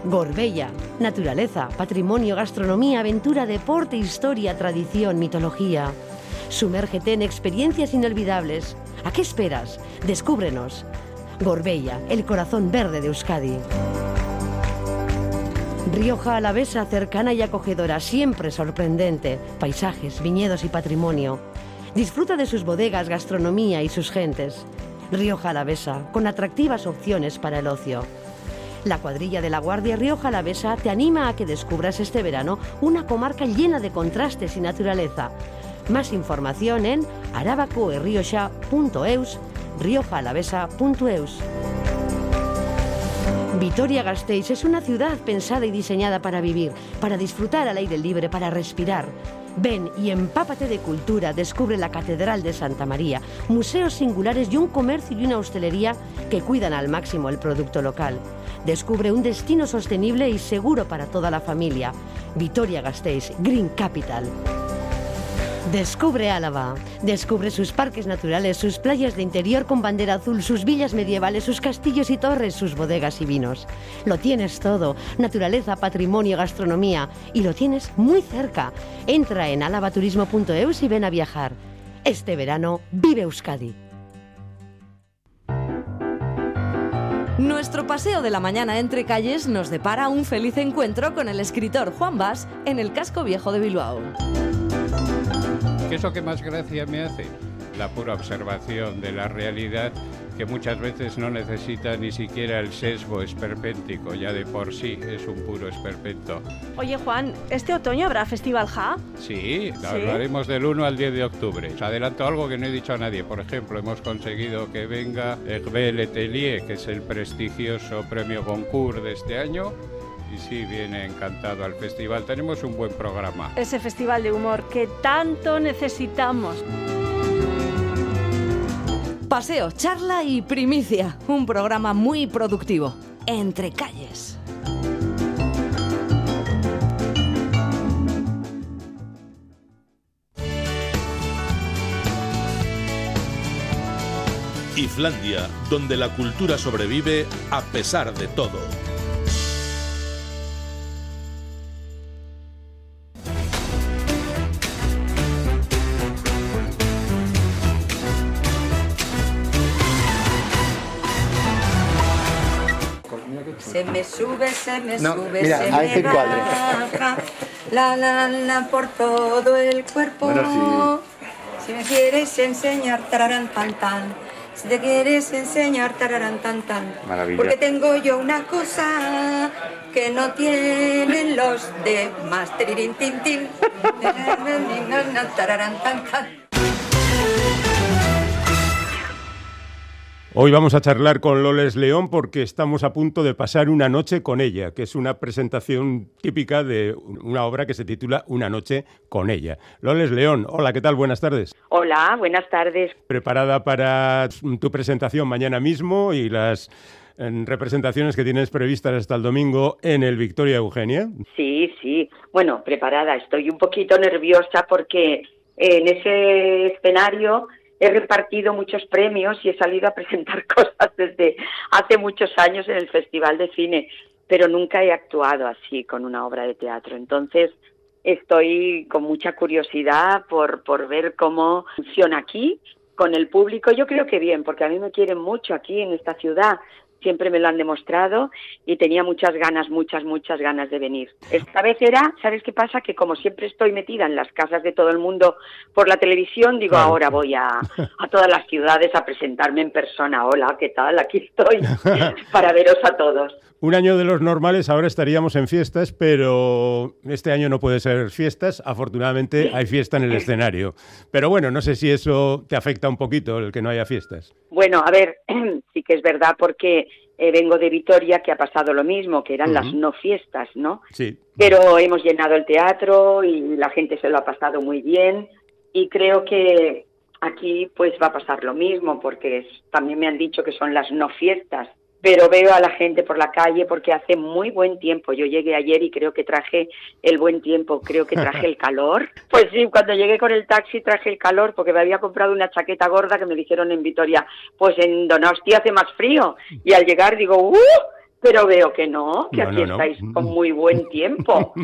Gorbella, naturaleza, patrimonio, gastronomía, aventura, deporte, historia, tradición, mitología. Sumérgete en experiencias inolvidables. ¿A qué esperas? Descúbrenos. Gorbella, el corazón verde de Euskadi. Rioja Alavesa, cercana y acogedora, siempre sorprendente. Paisajes, viñedos y patrimonio. Disfruta de sus bodegas, gastronomía y sus gentes. Rioja Alavesa, con atractivas opciones para el ocio. La cuadrilla de la Guardia Rioja Alavesa te anima a que descubras este verano una comarca llena de contrastes y naturaleza. Más información en arabacoerrioxa.eus, riojaalavesa.eus. Vitoria-Gasteiz es una ciudad pensada y diseñada para vivir, para disfrutar al aire libre, para respirar. Ven y empápate de cultura, descubre la Catedral de Santa María, museos singulares y un comercio y una hostelería que cuidan al máximo el producto local. Descubre un destino sostenible y seguro para toda la familia. Vitoria-Gasteiz, Green Capital. Descubre Álava. Descubre sus parques naturales, sus playas de interior con bandera azul, sus villas medievales, sus castillos y torres, sus bodegas y vinos. Lo tienes todo. Naturaleza, patrimonio, gastronomía. Y lo tienes muy cerca. Entra en alavaturismo.eus y ven a viajar. Este verano vive Euskadi. Nuestro paseo de la mañana entre calles nos depara un feliz encuentro con el escritor Juan Bas en el casco viejo de Bilbao. ¿Qué es lo que más gracia me hace? La pura observación de la realidad que muchas veces no necesita ni siquiera el sesgo esperpéntico, ya de por sí es un puro esperpento. Oye Juan, ¿este otoño habrá Festival Ja? Sí, lo haremos del 1 al 10 de octubre. Os adelanto algo que no he dicho a nadie. Por ejemplo, hemos conseguido que venga Hervé Letelier, que es el prestigioso premio Goncourt de este año. Y sí, viene encantado al festival. Tenemos un buen programa. Ese festival de humor que tanto necesitamos. Paseo, charla y primicia. Un programa muy productivo. Entre calles. Islandia, donde la cultura sobrevive a pesar de todo. Se me No, sube, mira, se me cuadro. baja. La, la, la, por todo el cuerpo. Bueno, Si me quieres enseñar, tararán, tan, tan. Si te quieres enseñar, tararán, tan, tan. Maravilla. Porque tengo yo una cosa que no tienen los demás. Tirirín, tin, tin. Tararán, tan, tan. Hoy vamos a charlar con Loles León porque estamos a punto de pasar una noche con ella, que es una presentación típica de una obra que se titula Una noche con ella. Loles León, hola, ¿qué tal? Buenas tardes. Hola, buenas tardes. ¿Preparada para tu presentación mañana mismo y las eh, representaciones que tienes previstas hasta el domingo en el Victoria Eugenia? Sí, sí. Bueno, preparada. Estoy un poquito nerviosa porque en ese escenario he repartido muchos premios y he salido a presentar cosas desde hace muchos años en el Festival de Cine, pero nunca he actuado así con una obra de teatro. Entonces, estoy con mucha curiosidad por, por ver cómo funciona aquí con el público. Yo creo que bien, porque a mí me quieren mucho aquí en esta ciudad. Siempre me lo han demostrado y tenía muchas ganas, muchas, muchas ganas de venir. Esta vez era, ¿sabes qué pasa? Que como siempre estoy metida en las casas de todo el mundo por la televisión, digo, Claro. ahora voy a, a todas las ciudades a presentarme en persona. Hola, ¿qué tal? Aquí estoy para veros a todos. Un año de los normales, ahora estaríamos en fiestas, pero este año no puede ser fiestas. Afortunadamente hay fiesta en el escenario. Pero bueno, no sé si eso te afecta un poquito el que no haya fiestas. Bueno, a ver, sí que es verdad porque eh, vengo de Vitoria que ha pasado lo mismo, que eran las no fiestas, ¿no? Sí. Pero hemos llenado el teatro y la gente se lo ha pasado muy bien y creo que aquí pues va a pasar lo mismo porque es- también me han dicho que son las no fiestas. Pero veo a la gente por la calle porque hace muy buen tiempo. Yo llegué ayer y creo que traje el buen tiempo, creo que traje el calor. Pues sí, cuando llegué con el taxi traje el calor porque me había comprado una chaqueta gorda que me dijeron en Vitoria, pues en Donostia hace más frío. Y al llegar digo, ¡uh! Pero veo que no, que No, aquí no, no. estáis con muy buen tiempo.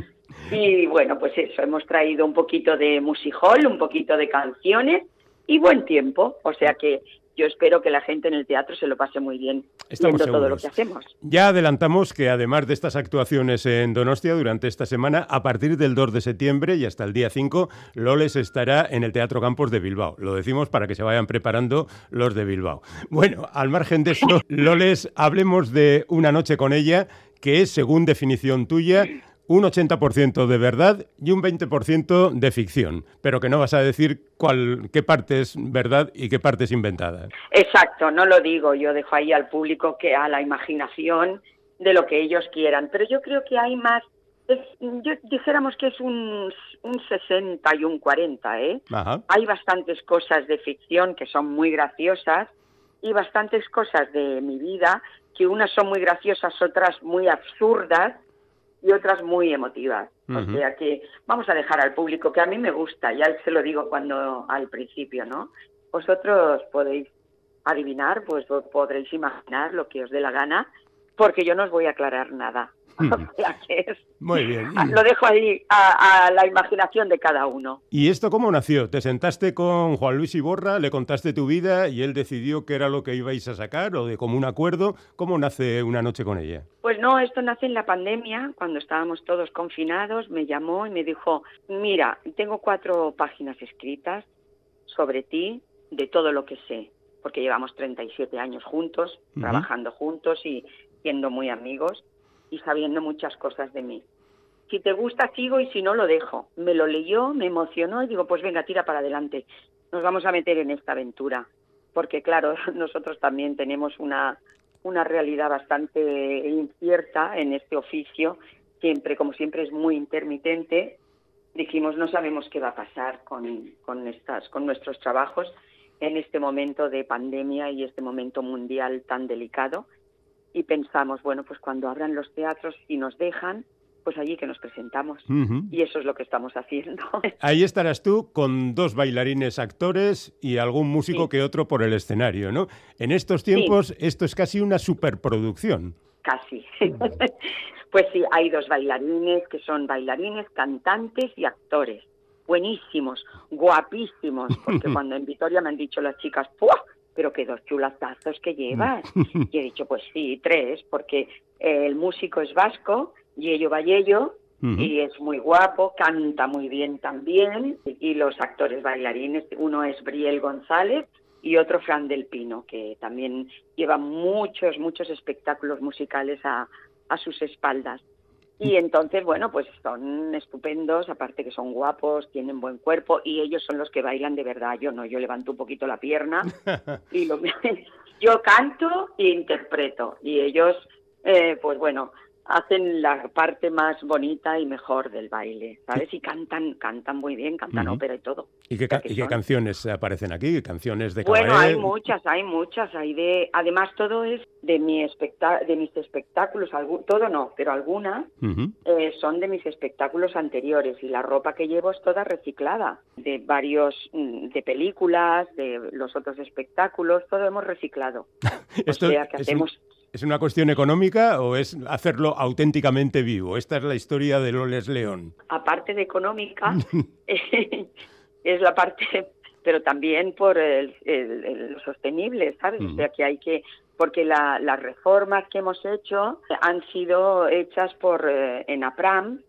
Y bueno, pues eso, hemos traído un poquito de musicol, un poquito de canciones y buen tiempo. O sea que yo espero que la gente en el teatro se lo pase muy bien Estamos viendo todo lo seguros. que hacemos. Ya adelantamos que además de estas actuaciones en Donostia durante esta semana, a partir del 2 de septiembre y hasta el día 5, Loles estará en el Teatro Campos de Bilbao. Lo decimos para que se vayan preparando los de Bilbao. Bueno, al margen de eso, Loles, hablemos de una noche con ella, que es, según definición tuya, un 80% de verdad y un 20% de ficción, pero que no vas a decir cuál, qué parte es verdad y qué parte es inventada. Exacto, no lo digo, yo dejo ahí al público que a la imaginación de lo que ellos quieran, pero yo creo que hay más, es- yo dijéramos que es un, un 60 y un 40, ¿eh? Ajá. Hay bastantes cosas de ficción que son muy graciosas y bastantes cosas de mi vida que unas son muy graciosas, otras muy absurdas y otras muy emotivas. O sea que vamos a dejar al público que a mí me gusta, ya se lo digo cuando al principio, ¿no? Vosotros podéis adivinar, pues podréis imaginar lo que os dé la gana, porque yo no os voy a aclarar nada. O sea que es- Muy bien. lo dejo ahí a, a la imaginación de cada uno. ¿Y esto cómo nació? ¿Te sentaste con Juan Luis Iborra, le contaste tu vida y él decidió qué era lo que ibais a sacar o de común acuerdo? ¿Cómo nace una noche con ella? Pues no, esto nace en la pandemia, cuando estábamos todos confinados, me llamó y me dijo, mira, tengo cuatro páginas escritas sobre ti, de todo lo que sé, porque llevamos 37 años juntos, trabajando juntos y siendo muy amigos y sabiendo muchas cosas de mí. Si te gusta, sigo y si no, lo dejo. Me lo leyó, me emocionó y digo, pues venga, tira para adelante. Nos vamos a meter en esta aventura. Porque, claro, nosotros también tenemos una, una realidad bastante incierta en este oficio. Siempre, como siempre, es muy intermitente. Dijimos, no sabemos qué va a pasar con, con, estas, con nuestros trabajos en este momento de pandemia y este momento mundial tan delicado y pensamos, bueno, pues cuando abran los teatros y nos dejan, pues allí que nos presentamos. Y eso es lo que estamos haciendo. Ahí estarás tú con dos bailarines actores y algún músico Sí. que otro por el escenario, ¿no? En estos tiempos esto es casi una superproducción. Casi. pues sí, hay dos bailarines que son bailarines, cantantes y actores. Buenísimos, guapísimos, porque cuando en Vitoria me han dicho las chicas, ¡puah! Pero qué dos chulatazos que llevas. Y he dicho, pues sí, tres, porque el músico es vasco, Yello Vallello, Ujú. y es muy guapo, canta muy bien también, y los actores bailarines, uno es Briel González y otro Fran del Pino, que también lleva muchos, muchos espectáculos musicales a, a sus espaldas. Y entonces, bueno, pues son estupendos, aparte que son guapos, tienen buen cuerpo y ellos son los que bailan de verdad. Yo no, yo levanto un poquito la pierna y lo, yo canto e interpreto y ellos, eh, pues bueno, hacen la parte más bonita y mejor del baile, ¿sabes? Y cantan, cantan muy bien, cantan ópera y todo. ¿Y qué, ca- y qué canciones aparecen aquí? ¿Canciones de Bueno, cabaret? hay muchas, hay muchas, hay de, además todo es de mi espectá- de mis espectáculos, algún, todo no, pero algunas eh, son de mis espectáculos anteriores y la ropa que llevo es toda reciclada de varios mm, de películas, de los otros espectáculos, todo hemos reciclado. Esto o sea que un- hacemos ¿Es una cuestión económica o es hacerlo auténticamente vivo? Esta es la historia de Loles León. aparte de económica es la parte pero también por el, el- el- lo sostenible, ¿sabes? O sea que hay que porque la- las reformas que hemos hecho han sido hechas por eh, ENAPRAM,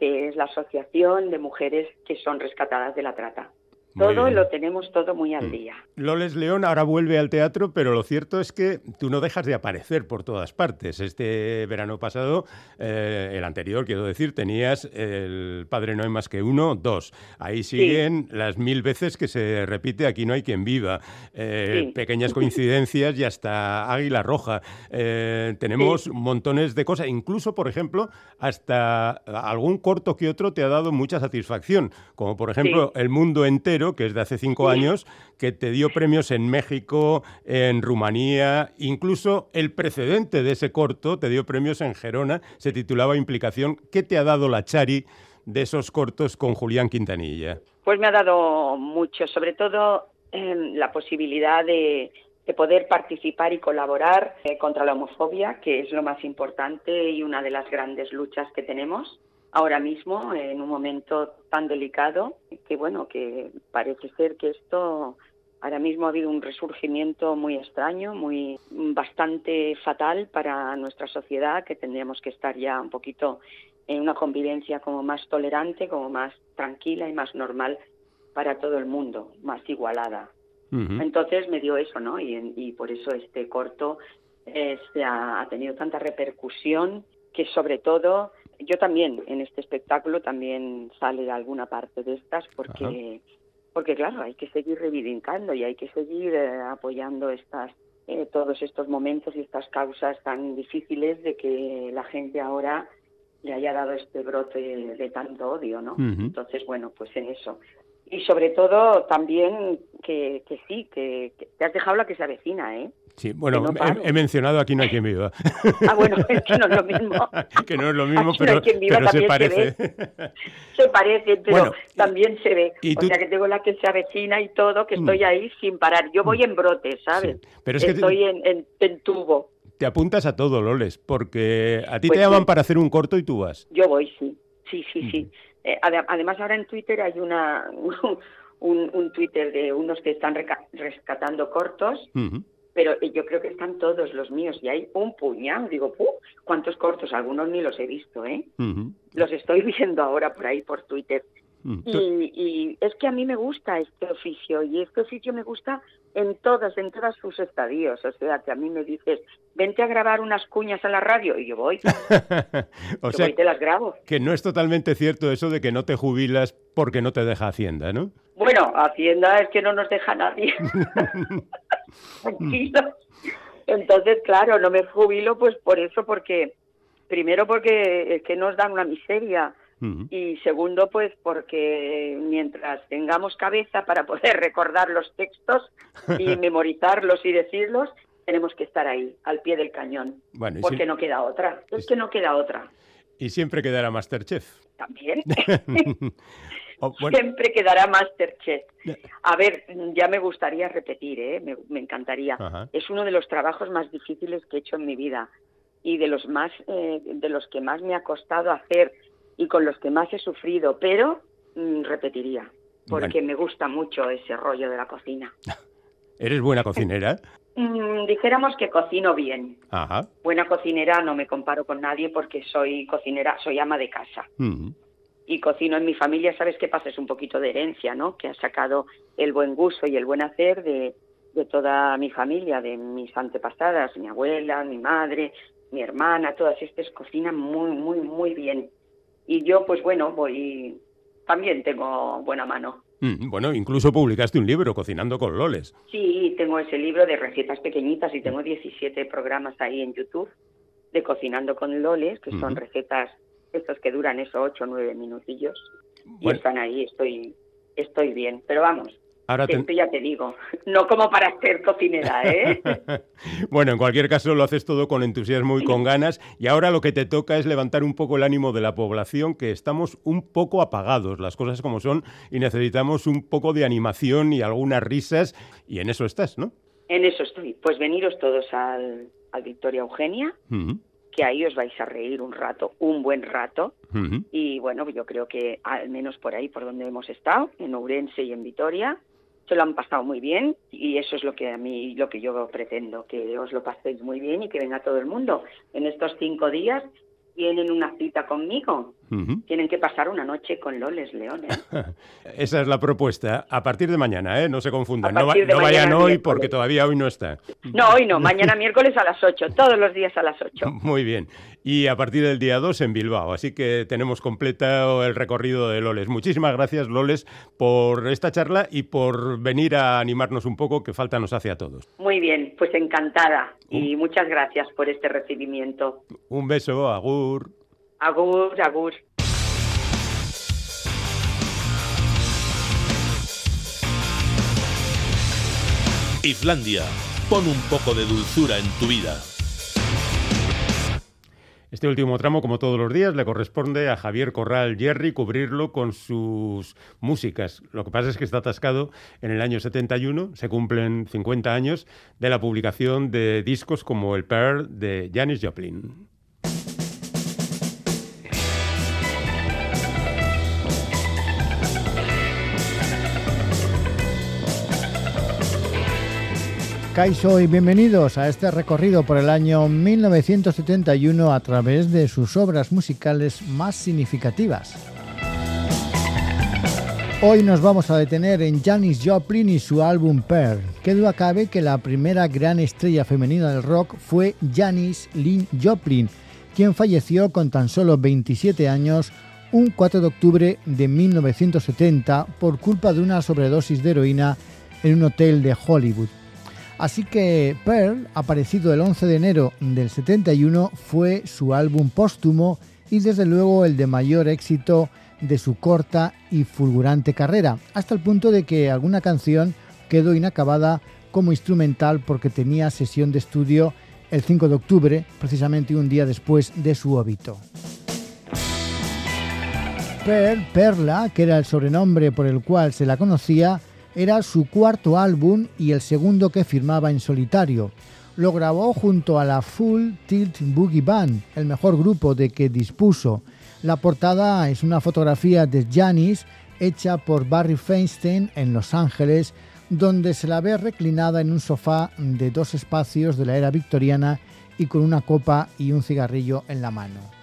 que es la asociación de mujeres que son rescatadas de la trata. Todo lo tenemos todo muy al Mm. día. Loles León ahora vuelve al teatro, pero lo cierto es que tú no dejas de aparecer por todas partes. Este verano pasado, eh, el anterior, quiero decir, tenías el Padre No hay más que uno, dos. Ahí siguen las mil veces que se repite Aquí no hay quien viva. Eh, Sí. Pequeñas coincidencias y hasta Águila Roja. Eh, tenemos montones de cosas. Incluso, por ejemplo, hasta algún corto que otro te ha dado mucha satisfacción. Como por ejemplo, El Mundo Entero, que es de hace cinco años, que te dio premios en México, en Rumanía, incluso el precedente de ese corto te dio premios en Gerona, se titulaba Implicación. ¿Qué te ha dado la Chari de esos cortos con Julián Quintanilla? Pues me ha dado mucho, sobre todo eh, la posibilidad de, de poder participar y colaborar eh, contra la homofobia, que es lo más importante y una de las grandes luchas que tenemos ahora mismo en un momento tan delicado que bueno que parece ser que esto ahora mismo ha habido un resurgimiento muy extraño, muy bastante fatal para nuestra sociedad, que tendríamos que estar ya un poquito en una convivencia como más tolerante, como más tranquila y más normal para todo el mundo, más igualada. Entonces me dio eso, ¿no? Y, y por eso este corto eh, se ha, ha tenido tanta repercusión que sobre todo yo también en este espectáculo también sale alguna parte de estas porque porque claro hay que seguir reivindicando y hay que seguir eh, apoyando estas eh, todos estos momentos y estas causas tan difíciles de que la gente ahora le haya dado este brote de, de tanto odio, ¿no? Entonces, bueno, pues en eso. Y sobre todo también que, que sí, que, que te has dejado la que se avecina, ¿eh? Sí, bueno, Que no he- mencionado Aquí no hay quien viva. Ah, bueno, es que no es lo mismo. que no es lo mismo, Aquí no pero, quien viva, pero se también se parece. Se parece, pero Bueno, también se ve. y o tú- sea, que tengo la que se avecina y todo, que estoy Mm. ahí sin parar. Yo voy en brote, ¿sabes? Pero es que te- Estoy en, en, en tubo. te apuntas a todo, Loles, porque a ti Pues te llaman sí. para hacer un corto y tú vas. Yo voy, sí. Sí, sí, sí. Eh, ade- además, ahora en Twitter hay una un, un Twitter de unos que están rescatando cortos. Pero eh, yo creo que están todos los míos y hay un puñado. Digo, ¡puh! ¿Cuántos cortos? Algunos ni los he visto, ¿eh? Los estoy viendo ahora por ahí, por Twitter. Mm. Y, y es que a mí me gusta este oficio y este oficio me gusta en todas, en todas sus estadios. O sea, que a mí me dices, vente a grabar unas cuñas a la radio y yo voy, o yo sea, voy y te las grabo. que no es totalmente cierto eso de que no te jubilas porque no te deja Hacienda, ¿no? Bueno, Hacienda es que no nos deja nadie. Tranquilos. Entonces, claro, no me jubilo pues por eso, porque primero porque es que nos dan una miseria y segundo pues porque mientras tengamos cabeza para poder recordar los textos y memorizarlos y decirlos, tenemos que estar ahí, al pie del cañón, Bueno, porque si- no queda otra. Es que no queda otra. y siempre quedará Masterchef. También. Bueno, Siempre quedará Masterchef. A ver, ya me gustaría repetir, ¿eh? me, me encantaría. Ajá. Es uno de los trabajos más difíciles que he hecho en mi vida y de los más, eh, de los que más me ha costado hacer y con los que más he sufrido, pero mm, repetiría porque me gusta mucho ese rollo de la cocina. ¿Eres buena cocinera? Mm, dijéramos que cocino bien. Ajá. Buena cocinera no me comparo con nadie porque soy cocinera, soy ama de casa. Y cocino en mi familia, ¿sabes qué pasa? Es un poquito de herencia, ¿no? Que ha sacado el buen gusto y el buen hacer de, de toda mi familia, de mis antepasadas, mi abuela, mi madre, mi hermana, todas estas cocinan muy, muy, muy bien. Y yo, pues bueno, voy, también tengo buena mano. Mm, Bueno, incluso publicaste un libro, Cocinando con Loles. Sí, tengo ese libro de recetas pequeñitas y tengo 17 programas ahí en YouTube de Cocinando con Loles, que son Ujú. recetas estos que duran eso 8 o 9 minutillos. Y están ahí, estoy estoy bien. Pero vamos, Ahora te- esto ya te digo, no como para ser cocinera, ¿eh? Bueno, en cualquier caso lo haces todo con entusiasmo y con ganas y ahora lo que te toca es levantar un poco el ánimo de la población que estamos un poco apagados, las cosas como son y necesitamos un poco de animación y algunas risas y en eso estás, ¿no? en eso estoy. Pues veniros todos al, al Victoria Eugenia, que ahí os vais a reír un rato, un buen rato. Y bueno, yo creo que al menos por ahí, por donde hemos estado, en Ourense y en Vitoria, se lo han pasado muy bien y eso es lo que a mí, lo que yo pretendo, que os lo paséis muy bien y que venga todo el mundo. En estos cinco días tienen una cita conmigo, Tienen que pasar una noche con Loles Leones. Esa es la propuesta. A partir de mañana, ¿eh? No se confundan. No, va- no vayan hoy miércoles. porque todavía hoy no está. No, hoy no, mañana miércoles a las 8, todos los días a las 8. Muy bien. Y a partir del día 2 en Bilbao. Así que tenemos completado el recorrido de Loles. Muchísimas gracias, Loles, por esta charla y por venir a animarnos un poco, que falta nos hace a todos. Muy bien, pues encantada y muchas gracias por este recibimiento. Un beso, Agur. Agur, agur. Islandia, pon un poco de dulzura en tu vida. Este último tramo, como todos los días, le corresponde a Javier Corral Jerry cubrirlo con sus músicas. Lo que pasa es que está atascado en el año 71, se cumplen 50 años de la publicación de discos como El Pearl de Janis Joplin. Kaiso y bienvenidos a este recorrido por el año 1971 a través de sus obras musicales más significativas. Hoy nos vamos a detener en Janis Joplin y su álbum Pearl. Qué duda cabe que la primera gran estrella femenina del rock fue Janis Lynn Joplin, quien falleció con tan solo 27 años un 4 de octubre de 1970 por culpa de una sobredosis de heroína en un hotel de Hollywood. Así que Pearl, aparecido el 11 de enero del 71, fue su álbum póstumo y desde luego el de mayor éxito de su corta y fulgurante carrera, hasta el punto de que alguna canción quedó inacabada como instrumental porque tenía sesión de estudio el 5 de octubre, precisamente un día después de su óbito. Pearl, Perla, que era el sobrenombre por el cual se la conocía, era su cuarto álbum y el segundo que firmaba en solitario. Lo grabó junto a la Full Tilt Boogie Band, el mejor grupo de que dispuso. La portada es una fotografía de Janis hecha por Barry Feinstein en Los Ángeles, donde se la ve reclinada en un sofá de dos espacios de la era victoriana y con una copa y un cigarrillo en la mano.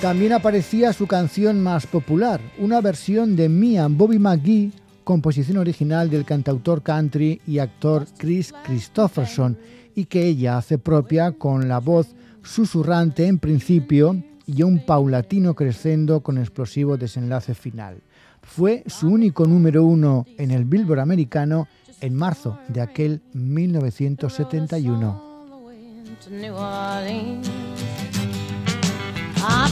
También aparecía su canción más popular, una versión de and Bobby McGee, composición original del cantautor country y actor Chris Christopherson, y que ella hace propia con la voz susurrante en principio y un paulatino crescendo con explosivo desenlace final. Fue su único número uno en el Billboard americano en marzo de aquel 1971.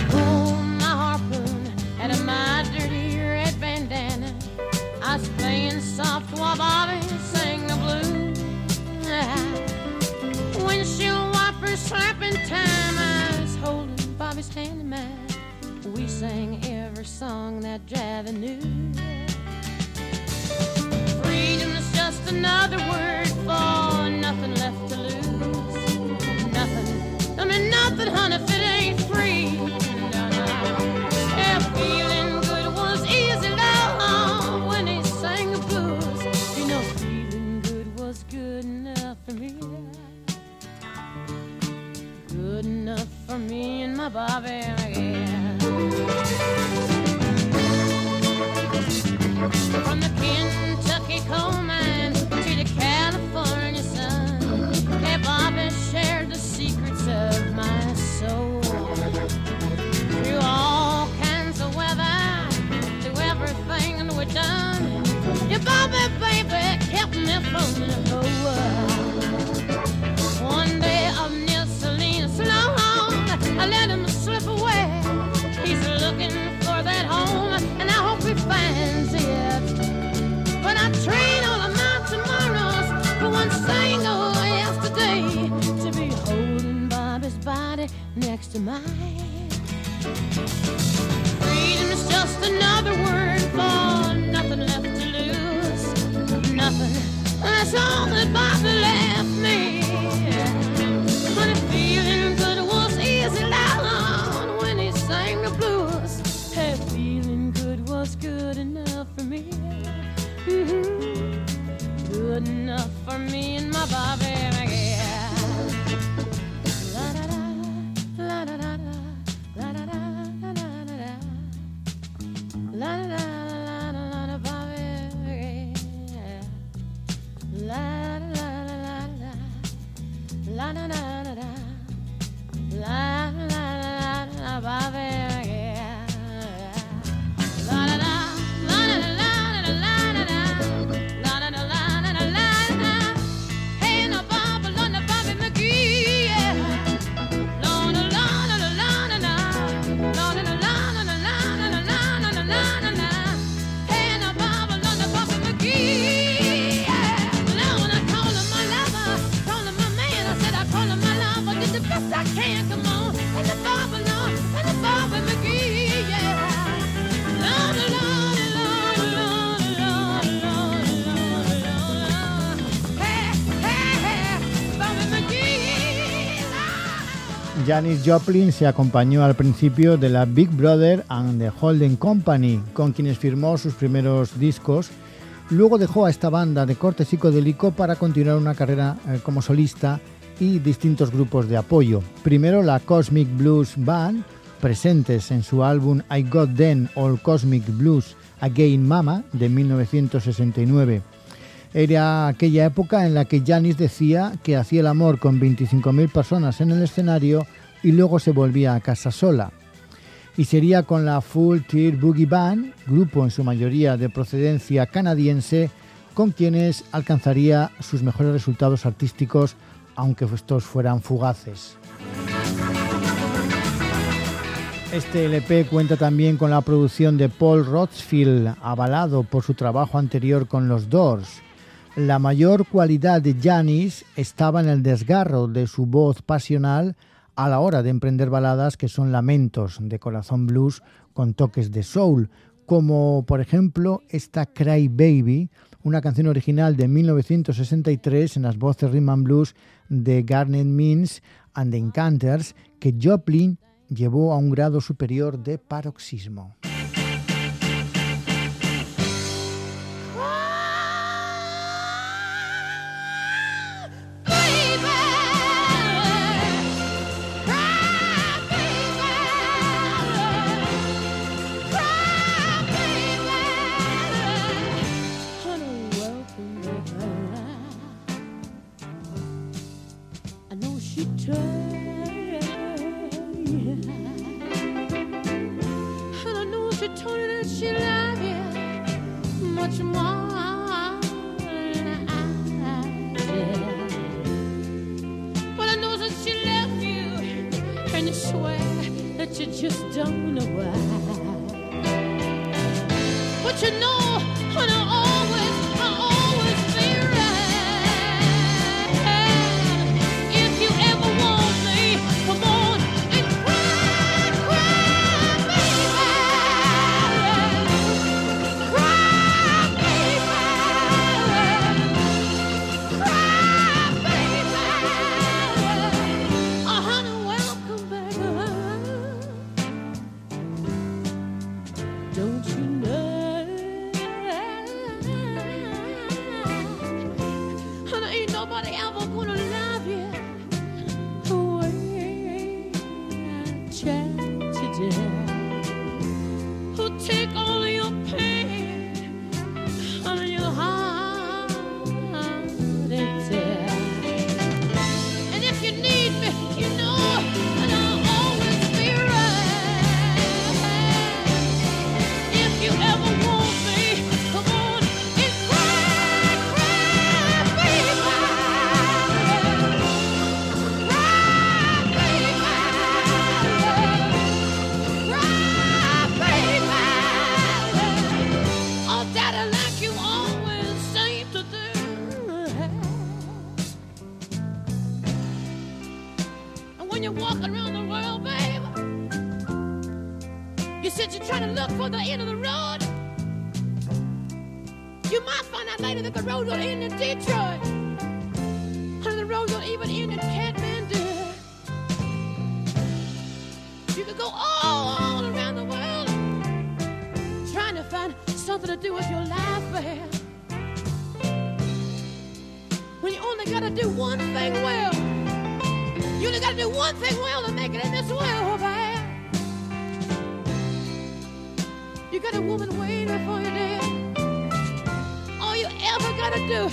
harpoon, my harpoon, my dirty red bandana. I was playing soft while Bobby sang the blues. Windshield wipers slapping time, I was holding Bobby's hand in mine. We sang every song that Javi knew. Freedom is just another word for nothing left to lose. Nothing, I mean nothing, honey. For me and my Bobby again. From the Kentucky coal mine to the California sun, hey Bobby shared the secrets of my soul. Through all kinds of weather, through everything we've done, your Bobby baby kept me from mine. Janis Joplin se acompañó al principio de la Big Brother and the Holden Company, con quienes firmó sus primeros discos. Luego dejó a esta banda de corte psicodélico para continuar una carrera eh, como solista y distintos grupos de apoyo. Primero la Cosmic Blues Band, presentes en su álbum I Got Then All Cosmic Blues Again Mama de 1969. Era aquella época en la que Janis decía que hacía el amor con 25.000 personas en el escenario y luego se volvía a casa sola. Y sería con la Full Tier Boogie Band, grupo en su mayoría de procedencia canadiense, con quienes alcanzaría sus mejores resultados artísticos, aunque estos fueran fugaces. Este LP cuenta también con la producción de Paul Rothfield, avalado por su trabajo anterior con los Doors. La mayor cualidad de Janis estaba en el desgarro de su voz pasional a la hora de emprender baladas que son lamentos de corazón blues con toques de soul, como por ejemplo esta Cry Baby, una canción original de 1963 en las voces rhythm and blues de Garnet Means and the Encanters que Joplin llevó a un grado superior de paroxismo. And swear that you just don't know why. But you know, find something to do with your life, babe. When you only gotta do one thing well. You only gotta do one thing well to make it in this world, babe. You got a woman waiting for you there. All you ever gotta do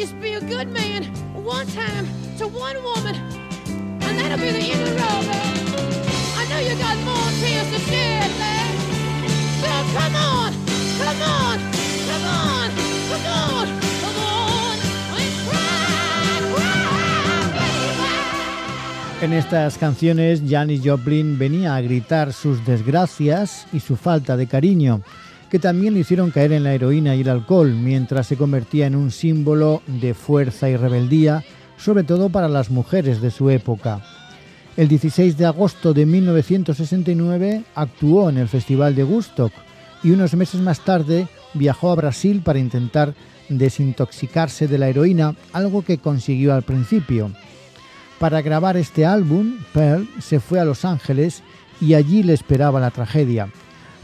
is be a good man one time to one woman, and that'll be the end of the road. I know you got more tears to shed, babe. So come on, En estas canciones, Janis Joplin venía a gritar sus desgracias y su falta de cariño, que también le hicieron caer en la heroína y el alcohol, mientras se convertía en un símbolo de fuerza y rebeldía, sobre todo para las mujeres de su época. El 16 de agosto de 1969 actuó en el Festival de Woodstock y unos meses más tarde viajó a Brasil para intentar desintoxicarse de la heroína, algo que consiguió al principio. Para grabar este álbum, Pearl se fue a Los Ángeles y allí le esperaba la tragedia.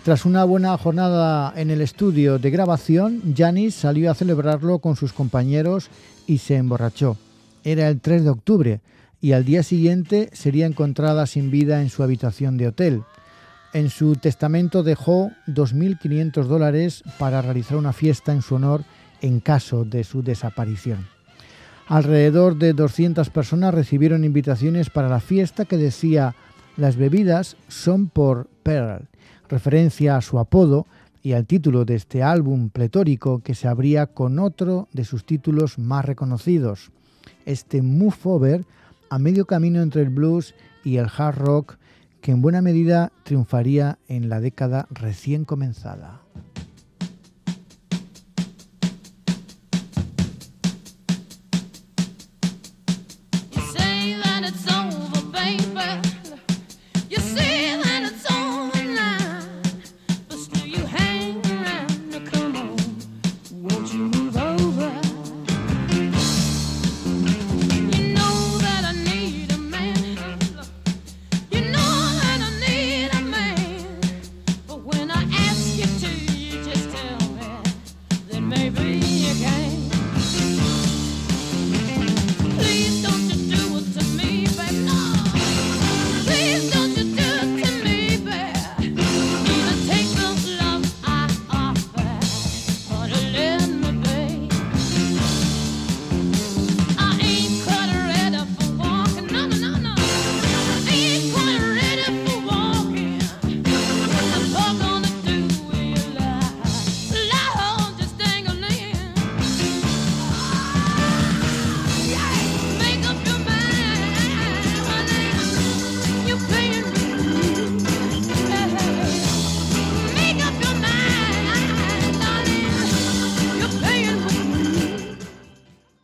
Tras una buena jornada en el estudio de grabación, Janis salió a celebrarlo con sus compañeros y se emborrachó. Era el 3 de octubre y al día siguiente sería encontrada sin vida en su habitación de hotel. En su testamento dejó 2.500 dólares para realizar una fiesta en su honor en caso de su desaparición. Alrededor de 200 personas recibieron invitaciones para la fiesta que decía las bebidas son por Pearl, referencia a su apodo y al título de este álbum pletórico que se abría con otro de sus títulos más reconocidos, este Move Over a medio camino entre el blues y el hard rock que en buena medida triunfaría en la década recién comenzada.